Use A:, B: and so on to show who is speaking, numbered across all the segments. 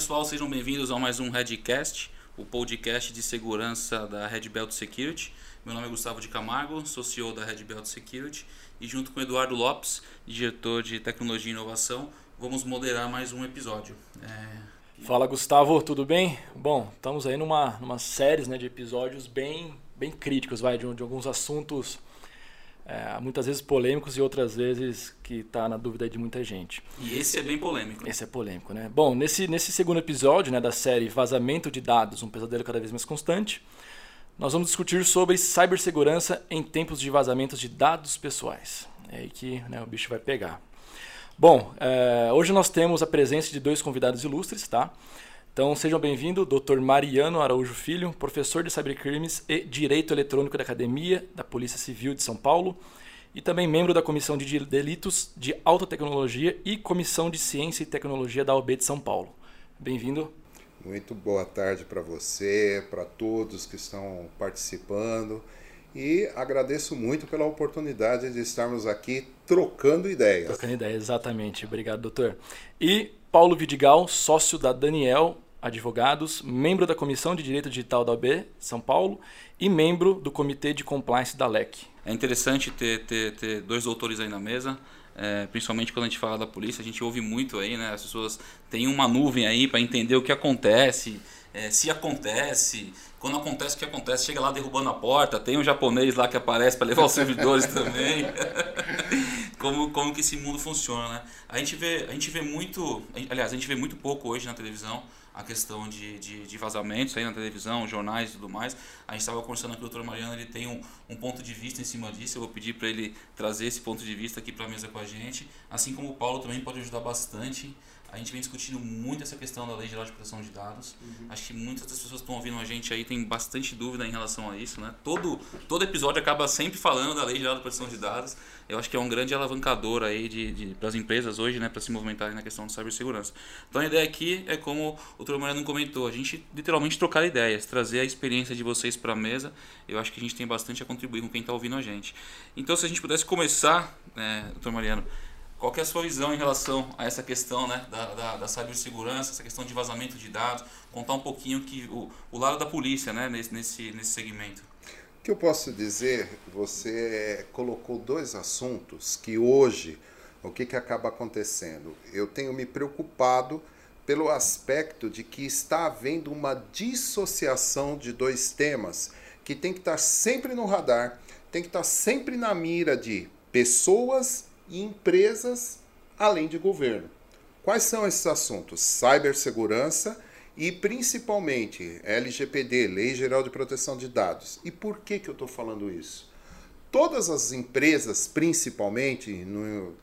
A: pessoal, sejam bem-vindos a mais um Redcast, o podcast de segurança da Red Belt Security. Meu nome é Gustavo de Camargo, sou CEO da Red Belt Security e junto com Eduardo Lopes, diretor de tecnologia e inovação, vamos moderar mais um episódio.
B: É... Fala Gustavo, tudo bem? Bom, estamos aí numa, numa série né, de episódios bem, bem críticos, vai, de, de alguns assuntos é, muitas vezes polêmicos e outras vezes que está na dúvida de muita gente.
A: E esse é bem polêmico.
B: Esse é polêmico, né? Bom, nesse, nesse segundo episódio né, da série Vazamento de Dados, um pesadelo cada vez mais constante, nós vamos discutir sobre cibersegurança em tempos de vazamentos de dados pessoais. É aí que né, o bicho vai pegar. Bom, é, hoje nós temos a presença de dois convidados ilustres, tá? Então sejam bem-vindos, Dr. Mariano Araújo Filho, professor de Cybercrimes e Direito Eletrônico da Academia da Polícia Civil de São Paulo e também membro da Comissão de Delitos de Alta Tecnologia e Comissão de Ciência e Tecnologia da OB de São Paulo. Bem-vindo.
C: Muito boa tarde para você, para todos que estão participando e agradeço muito pela oportunidade de estarmos aqui trocando ideias.
B: Trocando ideias, exatamente. Obrigado, doutor. E Paulo Vidigal, sócio da Daniel Advogados, membro da Comissão de Direito Digital da OB São Paulo e membro do Comitê de Compliance da LEC.
A: É interessante ter, ter, ter dois doutores aí na mesa. É, principalmente quando a gente fala da polícia, a gente ouve muito aí, né? As pessoas têm uma nuvem aí para entender o que acontece, é, se acontece, quando acontece o que acontece, chega lá derrubando a porta, tem um japonês lá que aparece para levar os servidores também. como, como que esse mundo funciona, né? A gente vê, a gente vê muito, aliás, a gente vê muito pouco hoje na televisão a questão de, de, de vazamentos aí na televisão, jornais e tudo mais. A gente estava conversando com o doutor Mariano, ele tem um, um ponto de vista em cima disso. Eu vou pedir para ele trazer esse ponto de vista aqui para a mesa com a gente. Assim como o Paulo também pode ajudar bastante a gente vem discutindo muito essa questão da Lei Geral de Proteção de Dados. Uhum. Acho que muitas das pessoas que estão ouvindo a gente aí tem bastante dúvida em relação a isso, né? Todo, todo episódio acaba sempre falando da Lei Geral de Proteção de Dados. Eu acho que é um grande alavancador aí de, de para as empresas hoje, né, para se movimentarem na questão de cibersegurança. Então a ideia aqui é como o Dr. Mariano comentou, a gente literalmente trocar ideias, trazer a experiência de vocês para a mesa. Eu acho que a gente tem bastante a contribuir com quem está ouvindo a gente. Então se a gente pudesse começar, né, Dr. Mariano, qual é a sua visão em relação a essa questão né, da, da, da cibersegurança, essa questão de vazamento de dados? Contar um pouquinho que o, o lado da polícia né, nesse, nesse, nesse segmento.
C: O que eu posso dizer, você colocou dois assuntos que hoje, o que, que acaba acontecendo? Eu tenho me preocupado pelo aspecto de que está havendo uma dissociação de dois temas que tem que estar sempre no radar, tem que estar sempre na mira de pessoas e empresas, além de governo. Quais são esses assuntos? Cibersegurança e principalmente LGPD, Lei Geral de Proteção de Dados. E por que, que eu estou falando isso? Todas as empresas, principalmente no,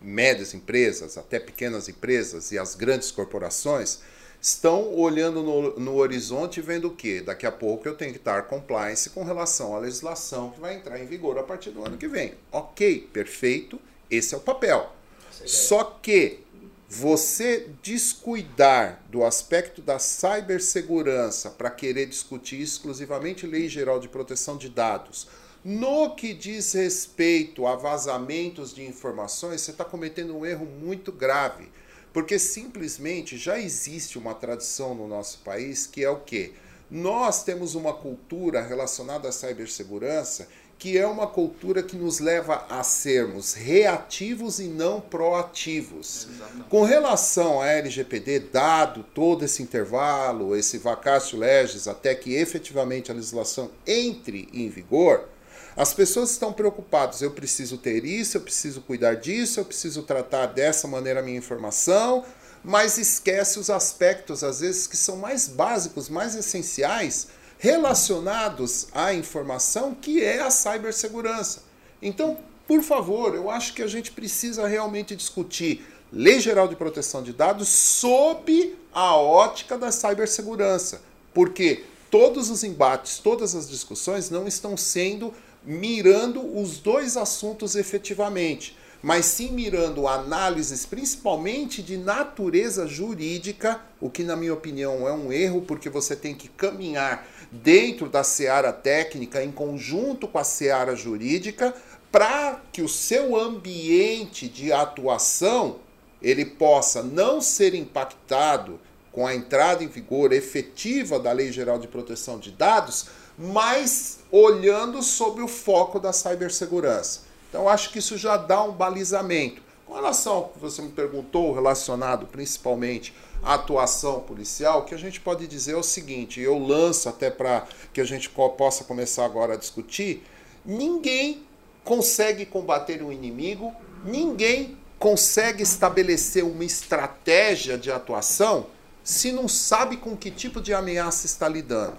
C: médias empresas, até pequenas empresas e as grandes corporações, estão olhando no, no horizonte vendo o que? Daqui a pouco eu tenho que estar compliance com relação à legislação que vai entrar em vigor a partir do ano que vem. Ok, perfeito. Esse é o papel. É Só que você descuidar do aspecto da cibersegurança para querer discutir exclusivamente lei geral de proteção de dados, no que diz respeito a vazamentos de informações, você está cometendo um erro muito grave. Porque simplesmente já existe uma tradição no nosso país que é o quê? Nós temos uma cultura relacionada à cibersegurança que é uma cultura que nos leva a sermos reativos e não proativos. Exatamente. Com relação à LGPD, dado todo esse intervalo, esse vacácio legis, até que efetivamente a legislação entre em vigor, as pessoas estão preocupadas. Eu preciso ter isso, eu preciso cuidar disso, eu preciso tratar dessa maneira a minha informação, mas esquece os aspectos, às vezes, que são mais básicos, mais essenciais relacionados à informação, que é a cibersegurança. Então, por favor, eu acho que a gente precisa realmente discutir Lei Geral de Proteção de Dados sob a ótica da cibersegurança, porque todos os embates, todas as discussões não estão sendo mirando os dois assuntos efetivamente mas sim mirando análises principalmente de natureza jurídica, o que, na minha opinião, é um erro, porque você tem que caminhar dentro da seara técnica, em conjunto com a seara jurídica, para que o seu ambiente de atuação ele possa não ser impactado com a entrada em vigor efetiva da Lei Geral de Proteção de Dados, mas olhando sob o foco da cibersegurança. Então, acho que isso já dá um balizamento. Com relação ao que você me perguntou, relacionado principalmente à atuação policial, o que a gente pode dizer é o seguinte: eu lanço até para que a gente possa começar agora a discutir. Ninguém consegue combater um inimigo, ninguém consegue estabelecer uma estratégia de atuação se não sabe com que tipo de ameaça está lidando.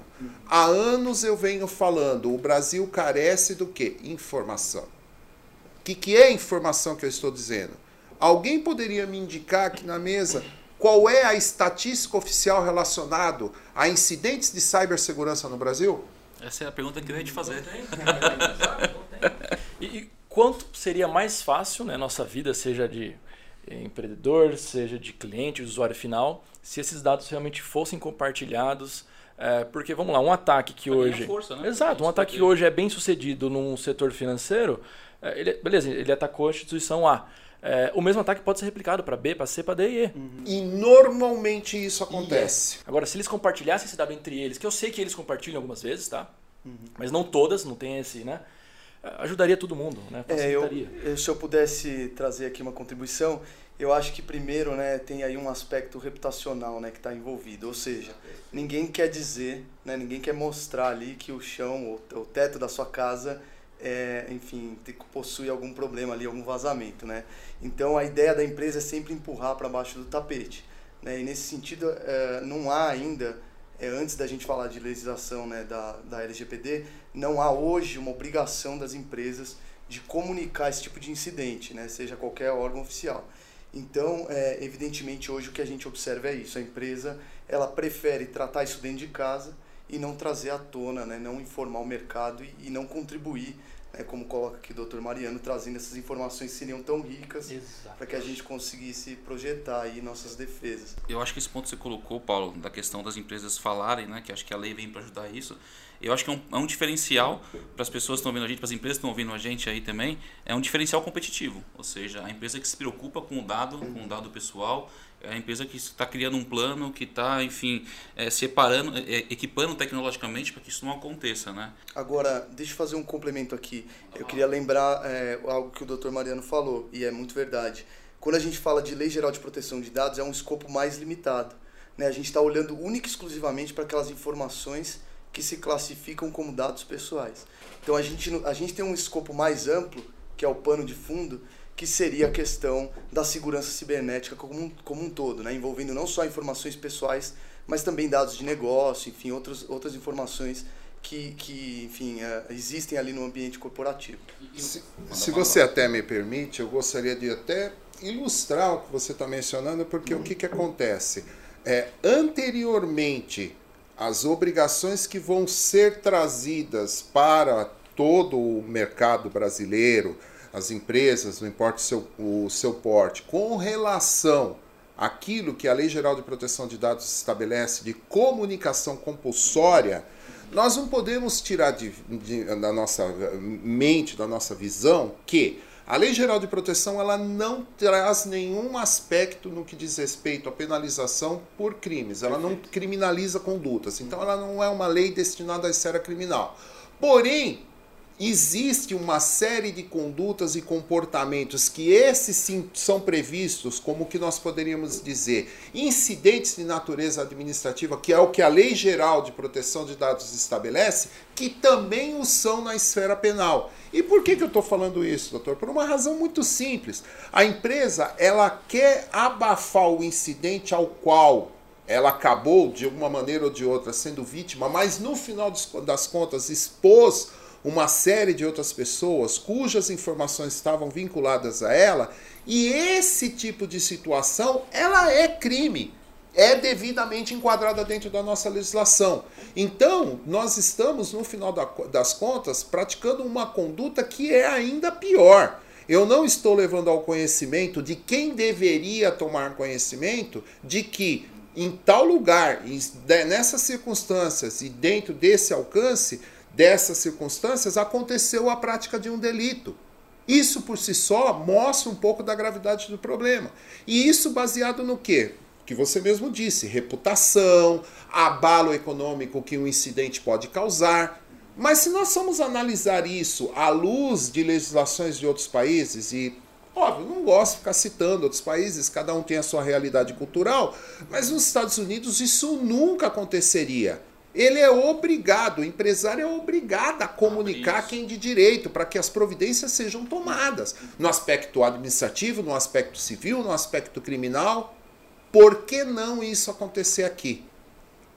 C: Há anos eu venho falando, o Brasil carece do que? Informação. Que, que é informação que eu estou dizendo? Alguém poderia me indicar aqui na mesa qual é a estatística oficial relacionado a incidentes de cibersegurança no Brasil?
A: Essa é a pergunta que eu ia te fazer.
B: e, e quanto seria mais fácil, né, nossa vida, seja de empreendedor, seja de cliente, usuário final, se esses dados realmente fossem compartilhados. É, porque, vamos lá, um ataque que hoje.
A: Força, né?
B: Exato, um ataque que hoje é bem sucedido num setor financeiro, é, ele, beleza, ele atacou a instituição A. É, o mesmo ataque pode ser replicado para B, para C, para D e E.
C: Uhum. E normalmente isso acontece.
B: Agora, se eles compartilhassem esse dado entre eles, que eu sei que eles compartilham algumas vezes, tá? Uhum. Mas não todas, não tem esse, né? Ajudaria todo mundo, né?
D: É, eu, se eu pudesse trazer aqui uma contribuição, eu acho que primeiro, né, tem aí um aspecto reputacional, né, que está envolvido. Ou seja, ninguém quer dizer, né, ninguém quer mostrar ali que o chão, o, teto da sua casa é, enfim, possui algum problema ali, algum vazamento, né? Então a ideia da empresa é sempre empurrar para baixo do tapete, né? E nesse sentido é, não há ainda, é, antes da gente falar de legislação né, da, da LGPD, não há hoje uma obrigação das empresas de comunicar esse tipo de incidente, né? Seja qualquer órgão oficial. Então, é, evidentemente hoje o que a gente observa é isso, a empresa ela prefere tratar isso dentro de casa e não trazer à tona, né, não informar o mercado e, e não contribuir, né, como coloca aqui o Dr. Mariano, trazendo essas informações que seriam tão ricas para que a gente conseguisse projetar aí nossas defesas.
A: Eu acho que esse ponto que você colocou, Paulo, da questão das empresas falarem, né, que acho que a lei vem para ajudar isso, eu acho que é um, é um diferencial para as pessoas que estão ouvindo a gente, para as empresas que estão ouvindo a gente aí também, é um diferencial competitivo. Ou seja, a empresa que se preocupa com o dado, com o dado pessoal, é a empresa que está criando um plano, que está, enfim, é, separando, é, equipando tecnologicamente para que isso não aconteça, né?
D: Agora, deixa eu fazer um complemento aqui. Eu queria lembrar é, algo que o Dr. Mariano falou, e é muito verdade. Quando a gente fala de Lei Geral de Proteção de Dados, é um escopo mais limitado. Né? A gente está olhando única e exclusivamente para aquelas informações que se classificam como dados pessoais. Então a gente, a gente tem um escopo mais amplo, que é o pano de fundo, que seria a questão da segurança cibernética como um, como um todo, né? envolvendo não só informações pessoais, mas também dados de negócio, enfim, outros, outras informações que, que enfim, é, existem ali no ambiente corporativo.
C: Se, se você até me permite, eu gostaria de até ilustrar o que você está mencionando, porque o que, que acontece? É, anteriormente as obrigações que vão ser trazidas para todo o mercado brasileiro, as empresas, não importa o seu, o seu porte, com relação àquilo que a Lei Geral de Proteção de Dados estabelece de comunicação compulsória, nós não podemos tirar de, de, da nossa mente, da nossa visão, que a Lei Geral de Proteção ela não traz nenhum aspecto no que diz respeito à penalização por crimes. Ela não criminaliza condutas. Então, ela não é uma lei destinada à esfera criminal. Porém, existe uma série de condutas e comportamentos que esses sim são previstos como que nós poderíamos dizer incidentes de natureza administrativa, que é o que a Lei Geral de Proteção de Dados estabelece, que também o são na esfera penal. E por que, que eu estou falando isso, doutor? Por uma razão muito simples. A empresa ela quer abafar o incidente ao qual ela acabou, de uma maneira ou de outra, sendo vítima, mas no final das contas expôs uma série de outras pessoas cujas informações estavam vinculadas a ela, e esse tipo de situação, ela é crime, é devidamente enquadrada dentro da nossa legislação. Então, nós estamos, no final das contas, praticando uma conduta que é ainda pior. Eu não estou levando ao conhecimento de quem deveria tomar conhecimento de que em tal lugar, nessas circunstâncias e dentro desse alcance, dessas circunstâncias, aconteceu a prática de um delito. Isso por si só mostra um pouco da gravidade do problema. E isso baseado no quê? que você mesmo disse, reputação, abalo econômico que um incidente pode causar. Mas se nós formos analisar isso à luz de legislações de outros países, e óbvio, não gosto de ficar citando outros países, cada um tem a sua realidade cultural, mas nos Estados Unidos isso nunca aconteceria. Ele é obrigado, o empresário é obrigado a comunicar quem de direito para que as providências sejam tomadas no aspecto administrativo, no aspecto civil, no aspecto criminal. Por que não isso acontecer aqui?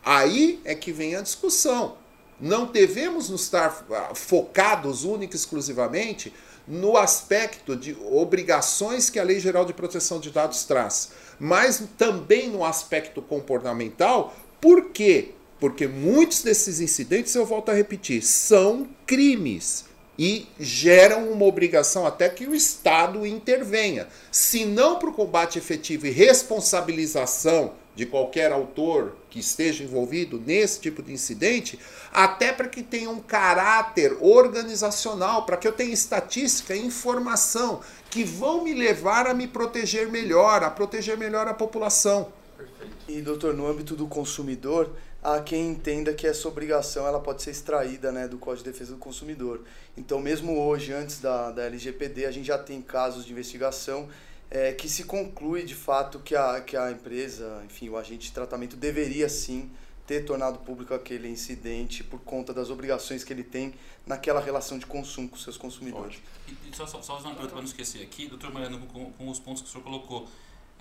C: Aí é que vem a discussão. Não devemos nos estar ah, focados única e exclusivamente no aspecto de obrigações que a Lei Geral de Proteção de Dados traz, mas também no aspecto comportamental. Por quê? Porque muitos desses incidentes, eu volto a repetir, são crimes e geram uma obrigação até que o Estado intervenha. Se não para o combate efetivo e responsabilização de qualquer autor que esteja envolvido nesse tipo de incidente, até para que tenha um caráter organizacional, para que eu tenha estatística e informação que vão me levar a me proteger melhor, a proteger melhor a população.
D: E, doutor, no âmbito do consumidor, há quem entenda que essa obrigação ela pode ser extraída né, do Código de Defesa do Consumidor. Então, mesmo hoje, antes da, da LGPD, a gente já tem casos de investigação é, que se conclui de fato que a, que a empresa, enfim, o agente de tratamento deveria sim ter tornado público aquele incidente por conta das obrigações que ele tem naquela relação de consumo com seus consumidores.
A: E, só, só, só uma pergunta para não esquecer aqui, doutor Mariano, com, com, os pontos que o senhor colocou.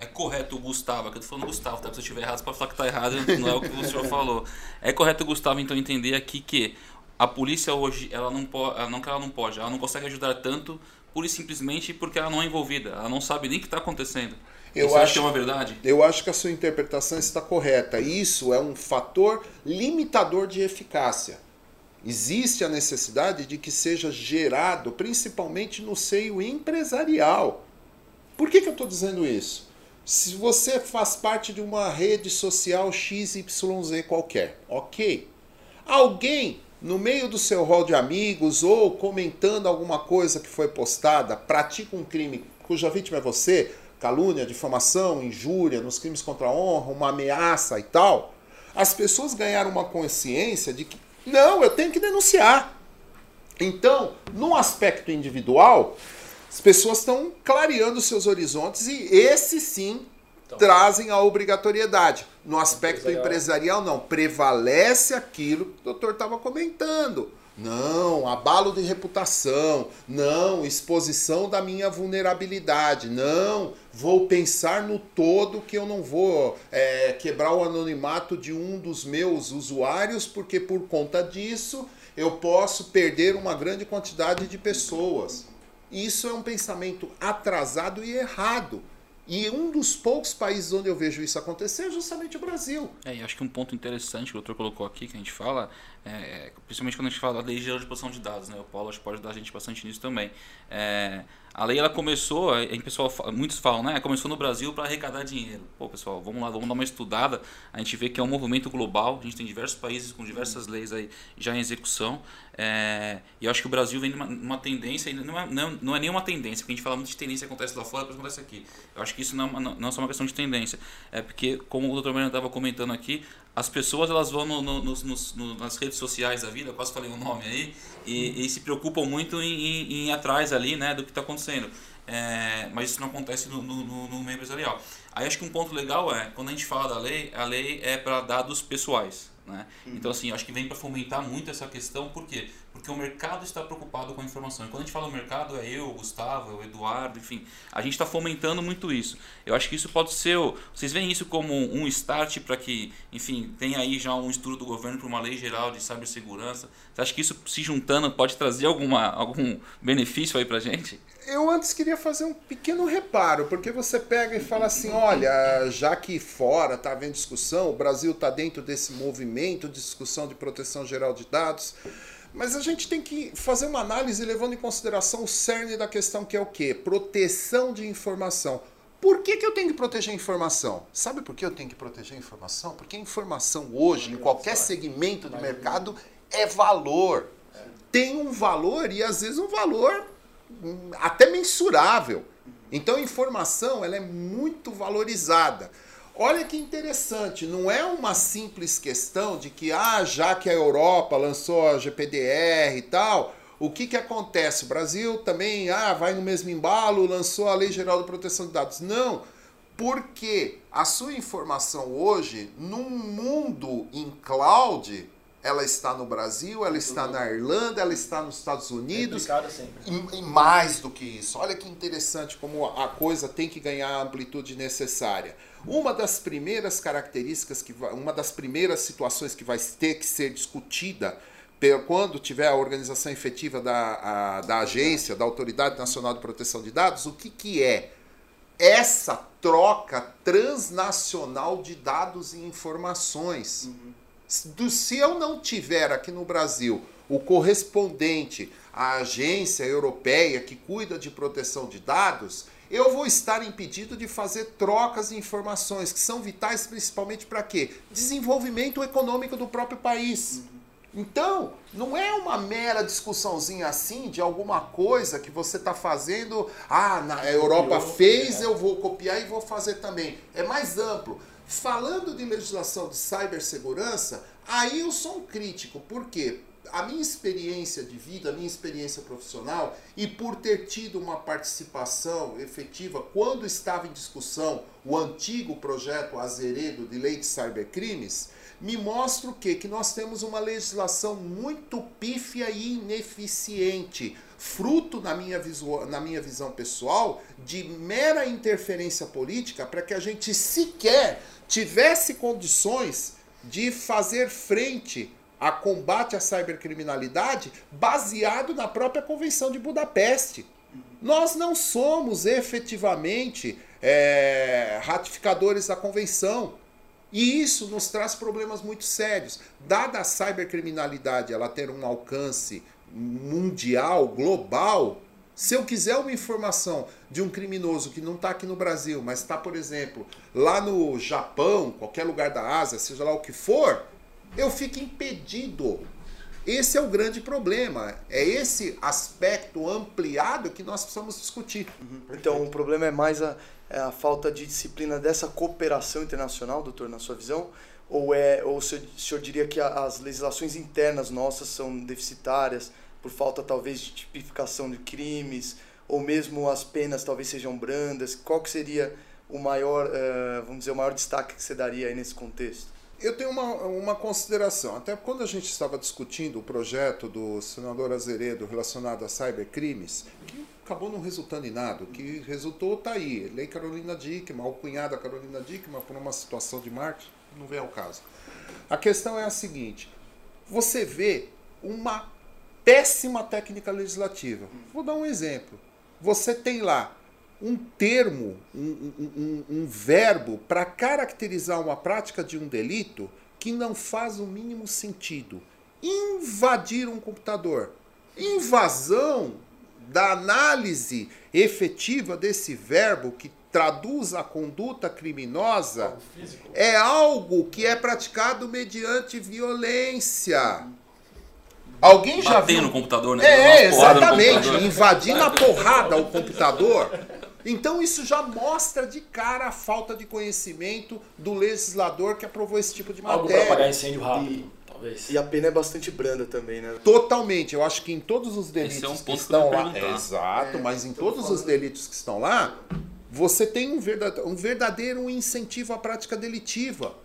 A: É correto o Gustavo, que eu estou falando Gustavo, tá? se eu estiver errado, você pode falar que está errado, não é o que o senhor falou. É correto o Gustavo, então, entender aqui que a polícia hoje, ela não pode, não que ela não pode, ela não consegue ajudar tanto pura e simplesmente porque ela não é envolvida, ela não sabe nem o que está acontecendo.
C: Eu Você acho que é uma verdade? Eu acho que a sua interpretação está correta. Isso é um fator limitador de eficácia. Existe a necessidade de que seja gerado, principalmente no seio empresarial. Por que, que eu estou dizendo isso? Se você faz parte de uma rede social XYZ qualquer, ok. Alguém no meio do seu rol de amigos ou comentando alguma coisa que foi postada, pratica um crime cuja vítima é você, calúnia, difamação, injúria, nos crimes contra a honra, uma ameaça e tal, as pessoas ganharam uma consciência de que não, eu tenho que denunciar. Então, no aspecto individual, as pessoas estão clareando seus horizontes e esse sim então, trazem a obrigatoriedade. No aspecto empresarial. empresarial, não. Prevalece aquilo que o doutor estava comentando. Não, abalo de reputação. Não, exposição da minha vulnerabilidade. Não, vou pensar no todo que eu não vou é, quebrar o anonimato de um dos meus usuários, porque por conta disso eu posso perder uma grande quantidade de pessoas. Isso é um pensamento atrasado e errado. E um dos poucos países onde eu vejo isso acontecer é justamente o Brasil.
A: É, e acho que um ponto interessante que o doutor colocou aqui, que a gente fala, é, principalmente quando a gente fala da lei geral de proteção de dados, né? o Paulo acho que pode ajudar a gente bastante nisso também. É, a lei ela começou, a pessoal, muitos falam, né? Começou no Brasil para arrecadar dinheiro. Pô, pessoal, vamos lá, vamos dar uma estudada. A gente vê que é um movimento global. A gente tem diversos países com diversas leis aí já em execução. É, e eu acho que o Brasil vem numa, numa tendência, não é, não, não é nenhuma tendência, porque a gente fala muito de tendência acontece lá fora, depois acontece aqui. Eu acho que isso não, é não, não é só uma questão de tendência. É porque, como o Dr. Mariano estava comentando aqui, as pessoas elas vão no, no, no, nas redes sociais da vida, eu quase falei o um nome aí, e, e, se preocupam muito em, em, em ir atrás ali né, do que está acontecendo. É, mas isso não acontece no, no, no, meio empresarial. Aí acho que um ponto legal é, quando a gente fala da lei, a lei é para dados pessoais. Né? Uhum. Então, assim, acho que vem para fomentar muito essa questão, por quê? Porque o mercado está preocupado com a informação. E quando a gente fala mercado, é eu, o Gustavo, é o Eduardo, enfim, a gente está fomentando muito isso. Eu acho que isso pode ser. Vocês veem isso como um start para que, enfim, tenha aí já um estudo do governo para uma lei geral de cibersegurança? Você acha que isso se juntando pode trazer alguma, algum benefício aí para gente?
C: eu antes queria fazer um pequeno reparo, porque você pega e fala assim, olha, já que fora está havendo discussão, o Brasil está dentro desse movimento de discussão de proteção geral de dados, mas a gente tem que fazer uma análise levando em consideração o cerne da questão, que é o quê? Proteção de informação. Por que, que eu tenho que proteger a informação? Sabe por que eu tenho que proteger a informação? Porque a informação hoje, em qualquer segmento do mercado, é valor. Tem um valor e às vezes um valor até mensurável. Então a informação ela é muito valorizada. Olha que interessante, não é uma simples questão de que, ah, já que a Europa lançou a GPDR e tal, o que, que acontece? O Brasil também ah, vai no mesmo embalo, lançou a Lei Geral de Proteção de Dados. Não, porque a sua informação hoje, num mundo em cloud, ela está no Brasil, ela está na Irlanda, ela está nos Estados Unidos. E, e, mais do que isso. Olha que interessante como a coisa tem que ganhar a amplitude necessária. Uma das primeiras características, que vai, uma das primeiras situações que vai ter que ser discutida quando tiver a organização efetiva da, a, da agência, da Autoridade Nacional de Proteção de Dados, o que, que é essa troca transnacional de dados e informações? Uhum do, se eu não tiver aqui no Brasil o correspondente à agência europeia que cuida de proteção de dados, eu vou estar impedido de fazer trocas de informações que são vitais principalmente para quê? Desenvolvimento econômico do próprio país. Então, não é uma mera discussãozinha assim de alguma coisa que você está fazendo, ah, na Europa fez, eu vou copiar e vou fazer também. É mais amplo. Falando de legislação de cibersegurança, aí eu sou um crítico, porque a minha experiência de vida, a minha experiência profissional, e por ter tido uma participação efetiva quando estava em discussão o antigo projeto Azeredo de Lei de Cybercrimes, me mostra o quê? Que nós temos uma legislação muito pífia e ineficiente, fruto, na minha, na minha visão pessoal, de mera interferência política para que a gente sequer tivesse condições de fazer frente a combate à cibercriminalidade baseado na própria Convenção de Budapeste. Nós não somos efetivamente é, ratificadores da convenção. E isso nos traz problemas muito sérios. Dada a cybercriminalidade ela ter um alcance mundial, global, se eu quiser uma informação de um criminoso que não está aqui no Brasil, mas está, por exemplo, lá no Japão, qualquer lugar da Ásia, seja lá o que for, eu fico impedido. Esse é o grande problema. É esse aspecto ampliado que nós precisamos discutir.
D: Uhum. Então, o problema é mais a, a falta de disciplina dessa cooperação internacional, doutor, na sua visão? Ou, é, ou o, senhor, o senhor diria que as legislações internas nossas são deficitárias por falta talvez de tipificação de crimes, ou mesmo as penas talvez sejam brandas? Qual que seria o maior, uh, vamos dizer, o maior destaque que você daria aí nesse contexto?
C: Eu tenho uma, uma consideração. Até quando a gente estava discutindo o projeto do senador Azeredo relacionado a cybercrimes, que acabou não resultando em nada. O que resultou está aí. Lei Carolina Dickmann, o cunhado da Carolina Dickmann, por uma situação de marketing, não vem ao caso. A questão é a seguinte: você vê uma péssima técnica legislativa. Vou dar um exemplo. Você tem lá um termo, um, um, um verbo para caracterizar uma prática de um delito que não faz o mínimo sentido. Invadir um computador. Invasão da análise efetiva desse verbo que traduz a conduta criminosa é algo que é praticado mediante violência. Alguém já
A: viu no computador, né?
C: É, exatamente, invadindo a porrada o computador. Então isso já mostra de cara a falta de conhecimento do legislador que aprovou esse tipo de matéria. Algo para
B: apagar incêndio rápido. E
D: talvez. E a pena é bastante branda também, né?
C: Totalmente. Eu acho que em todos os delitos é um que estão que lá. É, exato, é, mas em todos falando. os delitos que estão lá, você tem um verdadeiro, um verdadeiro incentivo à prática delitiva.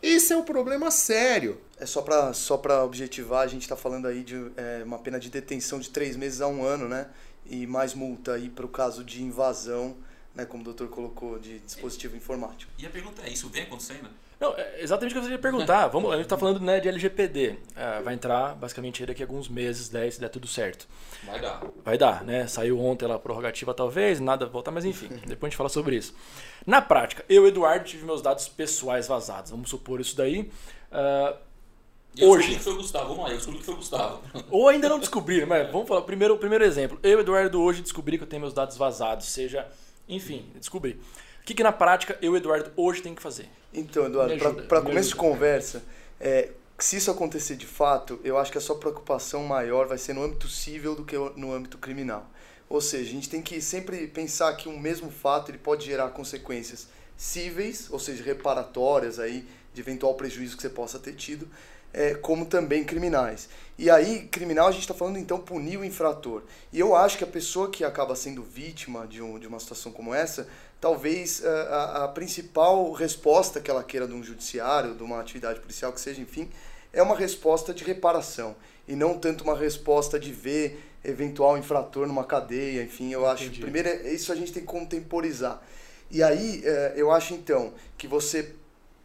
C: Esse é um problema sério.
D: É só para só objetivar, a gente está falando aí de é, uma pena de detenção de três meses a um ano, né? E mais multa aí para o caso de invasão, né? Como o doutor colocou, de dispositivo informático.
A: E a pergunta é, isso vem acontecendo?
B: Não, é exatamente o que eu ia perguntar. Vamos, a gente está falando né, de LGPD. É, vai entrar basicamente daqui a alguns meses, 10, se der tudo certo.
A: Vai dar.
B: Vai dar, né? Saiu ontem a prorrogativa talvez, nada voltar, mas enfim, depois a gente fala sobre isso. Na prática, eu, Eduardo, tive meus dados pessoais vazados. Vamos supor isso daí. Uh,
A: eu hoje. que foi o Gustavo, vamos lá, eu descobri que foi o Gustavo.
B: Ou ainda não descobriram, mas vamos falar. Primeiro, o primeiro exemplo. Eu, Eduardo, hoje descobri que eu tenho meus dados vazados, seja. Enfim, descobri que, que na prática eu, Eduardo, hoje tenho que fazer?
D: Então, Eduardo, para começo de conversa, é, se isso acontecer de fato, eu acho que a sua preocupação maior vai ser no âmbito civil do que no âmbito criminal. Ou seja, a gente tem que sempre pensar que um mesmo fato ele pode gerar consequências cíveis, ou seja, reparatórias aí de eventual prejuízo que você possa ter tido, é, como também criminais. E aí, criminal, a gente está falando então punir o infrator. E eu acho que a pessoa que acaba sendo vítima de, um, de uma situação como essa, talvez a, a, principal resposta que ela queira de um judiciário, de uma atividade policial que seja, enfim, é uma resposta de reparação e não tanto uma resposta de ver eventual infrator numa cadeia, enfim, eu Entendi. acho, primeiro, é, isso a gente tem que contemporizar. E aí, é, eu acho então que você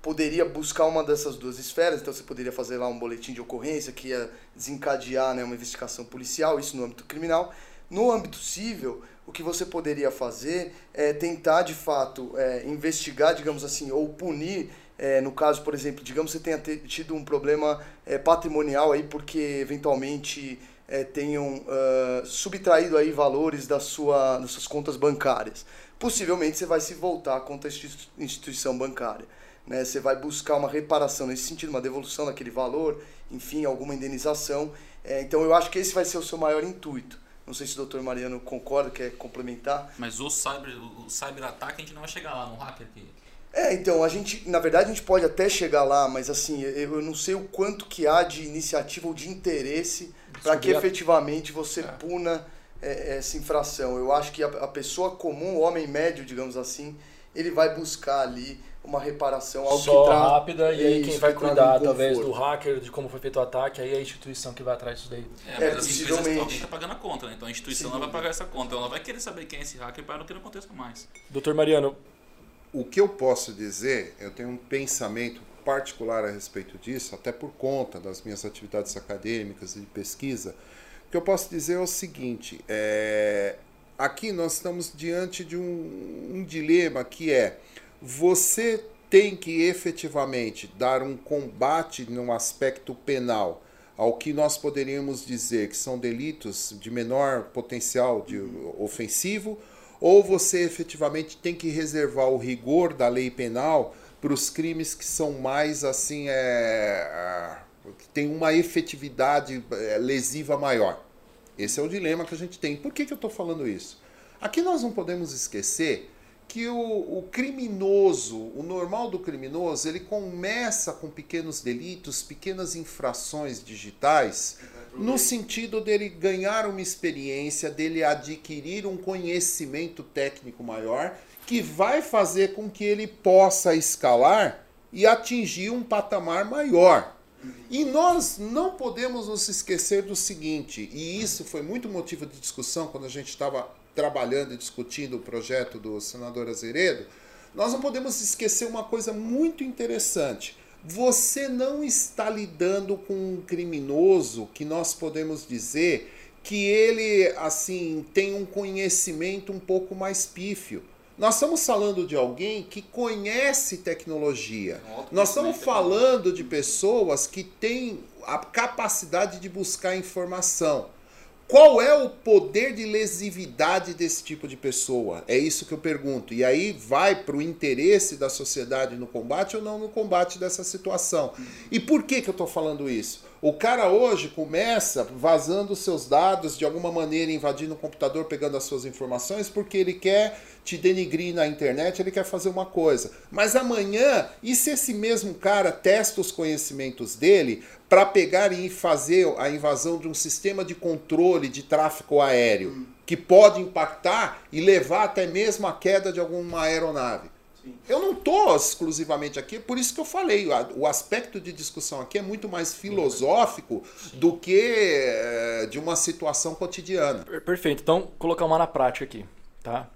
D: poderia buscar uma dessas duas esferas, então você poderia fazer lá um boletim de ocorrência que ia desencadear né, uma investigação policial, isso no âmbito criminal. No âmbito civil, o que você poderia fazer é tentar de fato é, investigar, digamos assim, ou punir é, no caso, por exemplo, digamos que você tenha tido um problema é, patrimonial aí porque eventualmente é, tenham uh, subtraído aí valores da sua, das suas contas bancárias. Possivelmente você vai se voltar contra a instituição bancária. Né? Você vai buscar uma reparação nesse sentido, uma devolução daquele valor, enfim, alguma indenização. É, então eu acho que esse vai ser o seu maior intuito. Não sei se o doutor Mariano concorda, quer complementar.
A: Mas o cyber, o cyber ataque a gente não vai chegar lá no hacker aqui.
D: É, então, a gente, na verdade, a gente pode até chegar lá, mas assim, eu não sei o quanto que há de iniciativa ou de interesse para que efetivamente você é. puna é, essa infração. Eu acho que a, a, pessoa comum, o homem médio, digamos assim, ele vai buscar ali uma reparação,
B: algo Só que tra... rápida, e aí quem vai cuidar, talvez, do hacker, de como foi feito o ataque, aí é a instituição que vai atrás disso daí.
A: É, é mas assim, possivelmente. alguém está pagando a conta, né? Então a instituição vai pagar essa conta. Ela vai querer saber quem é esse hacker para que não aconteça mais.
B: Doutor Mariano,
C: o que eu posso dizer, eu tenho um pensamento particular a respeito disso, até por conta das minhas atividades acadêmicas e de pesquisa. O que eu posso dizer é o seguinte: é, aqui nós estamos diante de um, um dilema que é você tem que efetivamente dar um combate no aspecto penal ao que nós poderíamos dizer que são delitos de menor potencial de ofensivo ou você efetivamente tem que reservar o rigor da lei penal para os crimes que são mais assim, é, que tem uma efetividade é, lesiva maior. Esse é o dilema que a gente tem. Por que, que eu estou falando isso? Aqui nós não podemos esquecer que o, o, criminoso, o normal do criminoso, ele começa com pequenos delitos, pequenas infrações digitais no sentido dele ganhar uma experiência, dele adquirir um conhecimento técnico maior, que vai fazer com que ele possa escalar e atingir um patamar maior. E nós não podemos nos esquecer do seguinte, e isso foi muito motivo de discussão quando a gente estava trabalhando e discutindo o projeto do senador Azeredo, nós não podemos esquecer uma coisa muito interessante você não está lidando com um criminoso que nós podemos dizer que ele assim tem um conhecimento um pouco mais pífio. Nós estamos falando de alguém que conhece tecnologia. Nós estamos falando de pessoas que têm a capacidade de buscar informação. Qual é o poder de lesividade desse tipo de pessoa? É isso que eu pergunto. E aí vai para o interesse da sociedade no combate ou não no combate dessa situação. E por que, que eu estou falando isso? O cara hoje começa vazando seus dados, de alguma maneira invadindo o computador, pegando as suas informações, porque ele quer te denigrir na internet, ele quer fazer uma coisa. Mas amanhã, e se esse mesmo cara testa os conhecimentos dele para pegar e fazer a invasão de um sistema de controle de tráfego aéreo, que pode impactar e levar até mesmo à queda de alguma aeronave? Eu não estou exclusivamente aqui, por isso que eu falei, o aspecto de discussão aqui é muito mais filosófico do que é, de uma situação cotidiana.
B: Perfeito. Então, colocar uma na prática aqui, tá?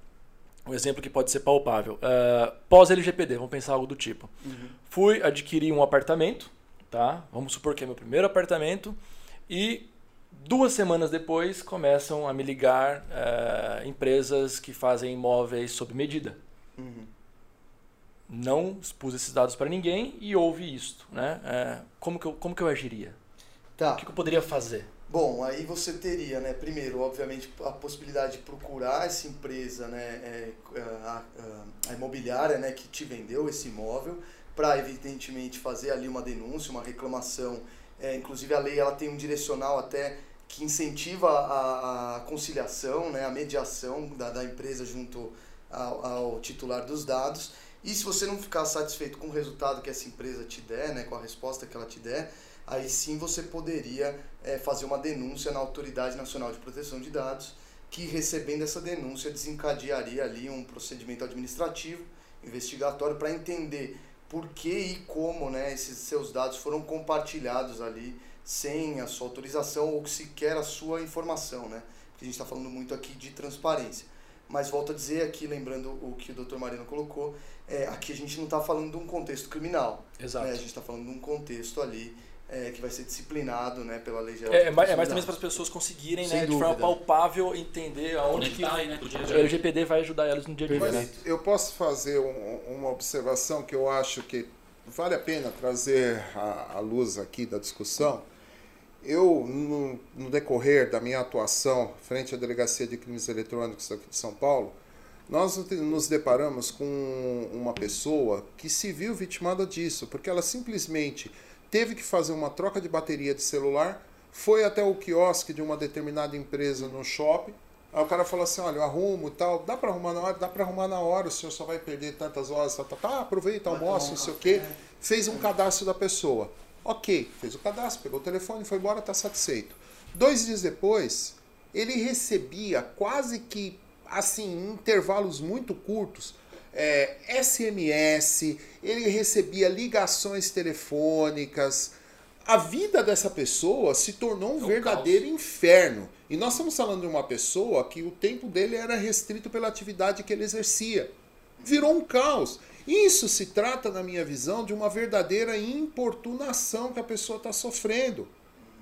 B: Um exemplo que pode ser palpável. Uh, Pós-LGPD, vamos pensar algo do tipo. Uhum. Fui adquirir um apartamento, tá? Vamos supor que é meu primeiro apartamento e duas semanas depois começam a me ligar uh, empresas que fazem imóveis sob medida. Uhum não expus esses dados para ninguém e houve isto, né? É, como, que eu, como que eu agiria? Tá. O que, que eu poderia fazer?
D: Bom, aí você teria, né, primeiro, obviamente, a possibilidade de procurar essa empresa, né, é, é a, a, imobiliária, né, que te vendeu esse imóvel, para evidentemente fazer ali uma denúncia, uma reclamação. É, inclusive a lei ela tem um direcional até que incentiva a, a conciliação, né, a mediação da, da empresa junto ao, ao titular dos dados. E se você não ficar satisfeito com o resultado que essa empresa te der, né, com a resposta que ela te der, aí sim você poderia é, fazer uma denúncia na Autoridade Nacional de Proteção de Dados, que recebendo essa denúncia desencadearia ali um procedimento administrativo, investigatório, para entender por que e como né, esses seus dados foram compartilhados ali sem a sua autorização ou sequer a sua informação, né? Porque a gente está falando muito aqui de transparência. Mas volto a dizer aqui, lembrando o que o Dr. Marino colocou, é, aqui a gente não está falando de um contexto criminal.
B: Exato.
D: Né? A gente está falando de um contexto ali é, que vai ser disciplinado né, pela lei geral.
B: É, é mais, é mais também para as pessoas conseguirem,
D: Sem
B: né, de forma palpável, entender aonde que
A: Conectar aí, né, o dia.
B: LGPD vai ajudar elas no dia a dia.
C: Mas
B: né?
C: eu posso fazer um- uma observação que eu acho que vale a pena trazer à, à luz aqui da discussão. Eu, no, no decorrer da minha atuação frente à Delegacia de Crimes Eletrônicos aqui de São Paulo, nós nos deparamos com uma pessoa que se viu vitimada disso, porque ela simplesmente teve que fazer uma troca de bateria de celular, foi até o quiosque de uma determinada empresa no shopping, Aí o cara falou assim, olha, eu arrumo e tal, dá pra arrumar na hora? Dá pra arrumar na hora, o senhor só vai perder tantas horas, tá, tá, tá, aproveita, almoça, não sei o quê. Fez um cadastro da pessoa. Ok, fez o cadastro, pegou o telefone, foi embora, tá satisfeito. Dois dias depois, ele recebia quase que, assim, em intervalos muito curtos, é, SMS, ele recebia ligações telefônicas, a vida dessa pessoa se tornou um
A: É um
C: verdadeiro inferno. E nós estamos falando de uma pessoa que o tempo dele era restrito pela atividade que ele exercia. Virou um caos. Isso se trata, na minha visão, de uma verdadeira importunação que a pessoa está sofrendo.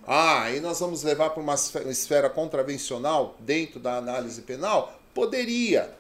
C: Ah, aí nós vamos levar para uma esfe- esfera contravencional dentro da análise penal? Poderia,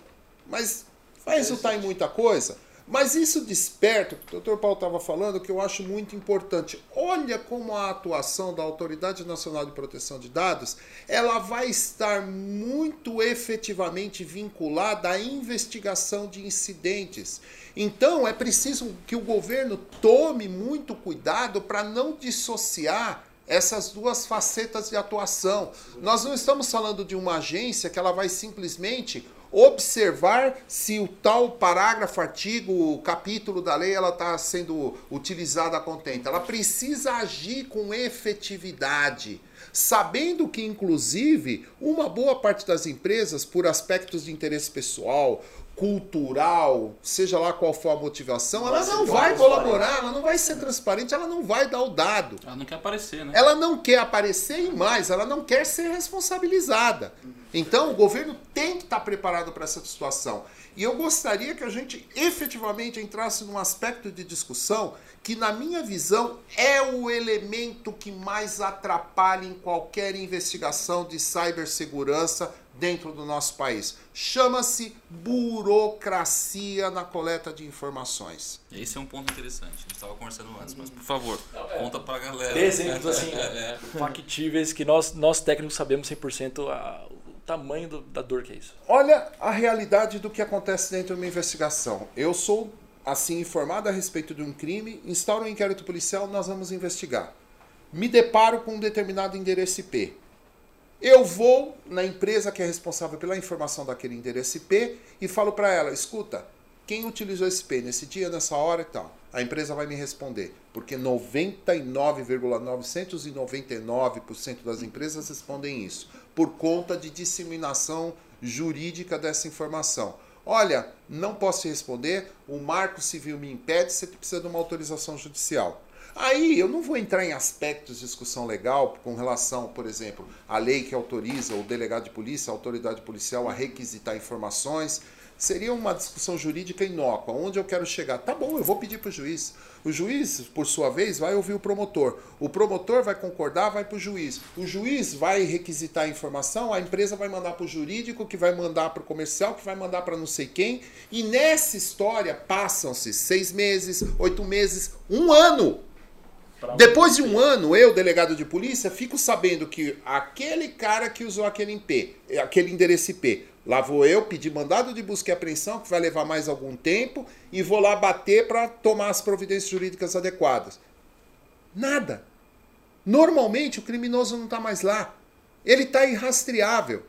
C: mas vai resultar em muita coisa. Mas isso desperta, o Dr. Paulo estava falando, que eu acho muito importante. Olha como a atuação da Autoridade Nacional de Proteção de Dados, ela vai estar muito efetivamente vinculada à investigação de incidentes. Então, é preciso que o governo tome muito cuidado para não dissociar essas duas facetas de atuação. Nós não estamos falando de uma agência que ela vai simplesmente observar se o tal parágrafo, artigo, capítulo da lei ela está sendo utilizada a contento. Ela precisa agir com efetividade, sabendo que inclusive uma boa parte das empresas, por aspectos de interesse pessoal, cultural, seja lá qual for a motivação, ela não vai colaborar, ela não vai ser transparente, ela não vai dar o dado.
A: Ela não quer aparecer, né?
C: Ela não quer aparecer e mais, ela não quer ser responsabilizada. Então, o governo tem que estar preparado para essa situação. E eu gostaria que a gente efetivamente entrasse num aspecto de discussão que, na minha visão, é o elemento que mais atrapalha em qualquer investigação de cibersegurança dentro do nosso país. Chama-se burocracia na coleta de informações.
A: Esse é um ponto interessante. A gente estava conversando antes, mas por favor, conta pra galera.
B: Dê exemplos assim,
A: É,
B: factíveis, que nós, nós técnicos sabemos 100% a, o tamanho do- da dor que é isso.
C: Olha a realidade do que acontece dentro de uma investigação. Eu sou assim informado a respeito de um crime, instauro um inquérito policial, nós vamos investigar. Me deparo com um determinado endereço IP. Eu vou na empresa que é responsável pela informação daquele endereço IP e falo para ela: escuta, quem utilizou esse IP nesse dia, nessa hora e tal? A empresa vai me responder, porque 99,999% das empresas respondem isso, por conta de disseminação jurídica dessa informação. Olha, não posso te responder, o marco civil me impede, você precisa de uma autorização judicial. Aí eu não vou entrar em aspectos de discussão legal com relação, por exemplo, à lei que autoriza o delegado de polícia, a autoridade policial a requisitar informações. Seria uma discussão jurídica inócua. Onde eu quero chegar? Tá bom, eu vou pedir para o juiz. O juiz, por sua vez, vai ouvir o promotor. O promotor vai concordar, vai para o juiz. O juiz vai requisitar a informação, a empresa vai mandar para o jurídico, que vai mandar para o comercial, que vai mandar para não sei quem. E nessa história passam-se seis meses, oito meses, um ano. Depois de um ano, eu, delegado de polícia, fico sabendo que aquele cara que usou aquele IP, aquele endereço IP, lá vou eu pedir mandado de busca e apreensão, que vai levar mais algum tempo, e vou lá bater para tomar as providências jurídicas adequadas. Nada. Normalmente o criminoso não está mais lá. Ele está irrastreável.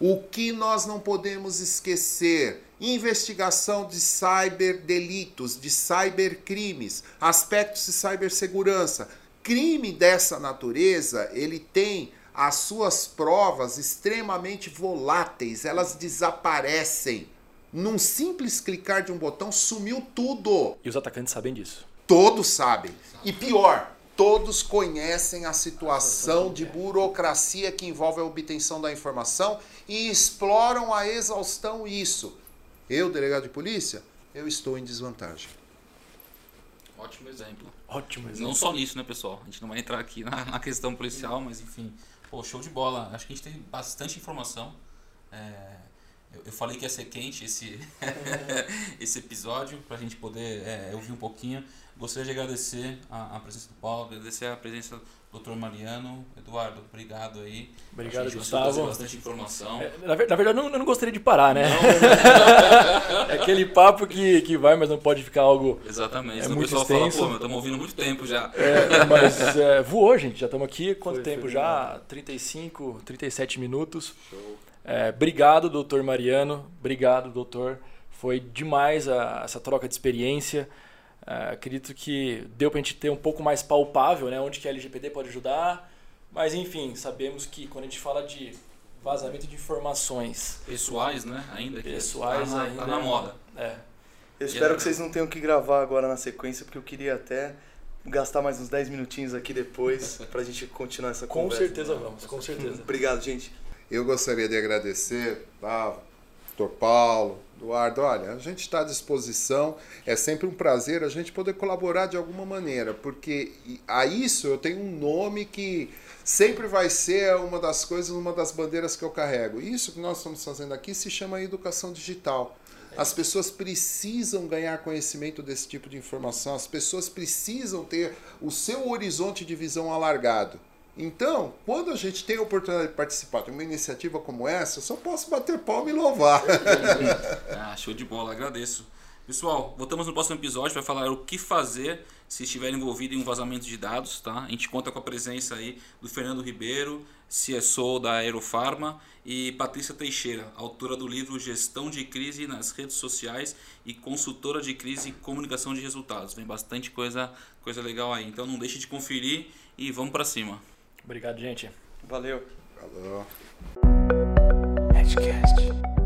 C: O que nós não podemos esquecer? Investigação de cyberdelitos, de cybercrimes, aspectos de cibersegurança. Crime dessa natureza, ele tem as suas provas extremamente voláteis, elas desaparecem. Num simples clicar de um botão, sumiu tudo.
B: E os atacantes sabem disso.
C: Todos sabem. E pior, todos conhecem a situação de burocracia que envolve a obtenção da informação e exploram a exaustão isso. Eu, delegado de polícia, eu estou em desvantagem.
A: Ótimo exemplo.
B: Ótimo exemplo.
A: Não só nisso, né, pessoal? A gente não vai entrar aqui na, na questão policial, mas enfim. Pô, show de bola. Acho que a gente tem bastante informação. É, eu, eu, falei que ia ser quente esse, esse episódio, pra gente poder é, ouvir um pouquinho. Gostaria de agradecer a, a, presença do Paulo, agradecer a presença do Dr. Mariano. Eduardo, obrigado aí.
B: Obrigado, Gustavo.
A: bastante informação. É,
B: na, na, verdade, eu não, eu não gostaria de parar, né? é aquele papo que, que vai, mas não pode ficar algo.
A: Exatamente.
B: É
A: o
B: muito
A: pessoal
B: extenso.
A: fala, pô, estamos ouvindo muito tempo já.
B: É, mas é, voou, gente. Já estamos aqui. Quanto
D: Foi,
B: tempo
D: foi
B: já? 35, 37 minutos. É, obrigado, doutor Mariano. Obrigado, doutor. Foi demais a, essa troca de experiência. Uh, acredito que deu para a gente ter um pouco mais palpável né, onde que a LGPD pode ajudar. Mas, enfim, sabemos que quando a gente fala de vazamento de informações
A: pessoais, né? Ainda que
B: pessoais,
A: tá na,
B: ainda
A: tá na moda.
B: É.
D: Eu espero que vocês não tenham que gravar agora na sequência, porque eu queria até gastar mais uns 10 minutinhos aqui depois pra gente continuar essa
B: Com
D: conversa.
B: certeza vamos, com certeza.
D: Obrigado, gente.
C: Eu gostaria de agradecer, tá, doutor Paulo, Eduardo, olha, a gente está à disposição, é sempre um prazer a gente poder colaborar de alguma maneira, porque a isso eu tenho um nome que sempre vai ser uma das coisas, uma das bandeiras que eu carrego. Isso que nós estamos fazendo aqui se chama educação digital. As pessoas precisam ganhar conhecimento desse tipo de informação, as pessoas precisam ter o seu horizonte de visão alargado. Então, quando a gente tem a oportunidade de participar de uma iniciativa como essa, eu só posso bater palma e louvar.
A: ah, show de bola, agradeço. Pessoal, voltamos no próximo episódio para falar o que fazer se estiver envolvido em um vazamento de dados, tá? A gente conta com a presença aí do Fernando Ribeiro, CSO da Aerofarma e Patrícia Teixeira, autora do livro Gestão de Crise nas Redes Sociais e consultora de crise e comunicação de resultados. Vem bastante coisa, coisa legal aí. Então não deixe de conferir e vamos para cima.
B: Obrigado, gente.
D: Valeu.
C: Falou.
B: Edgecast.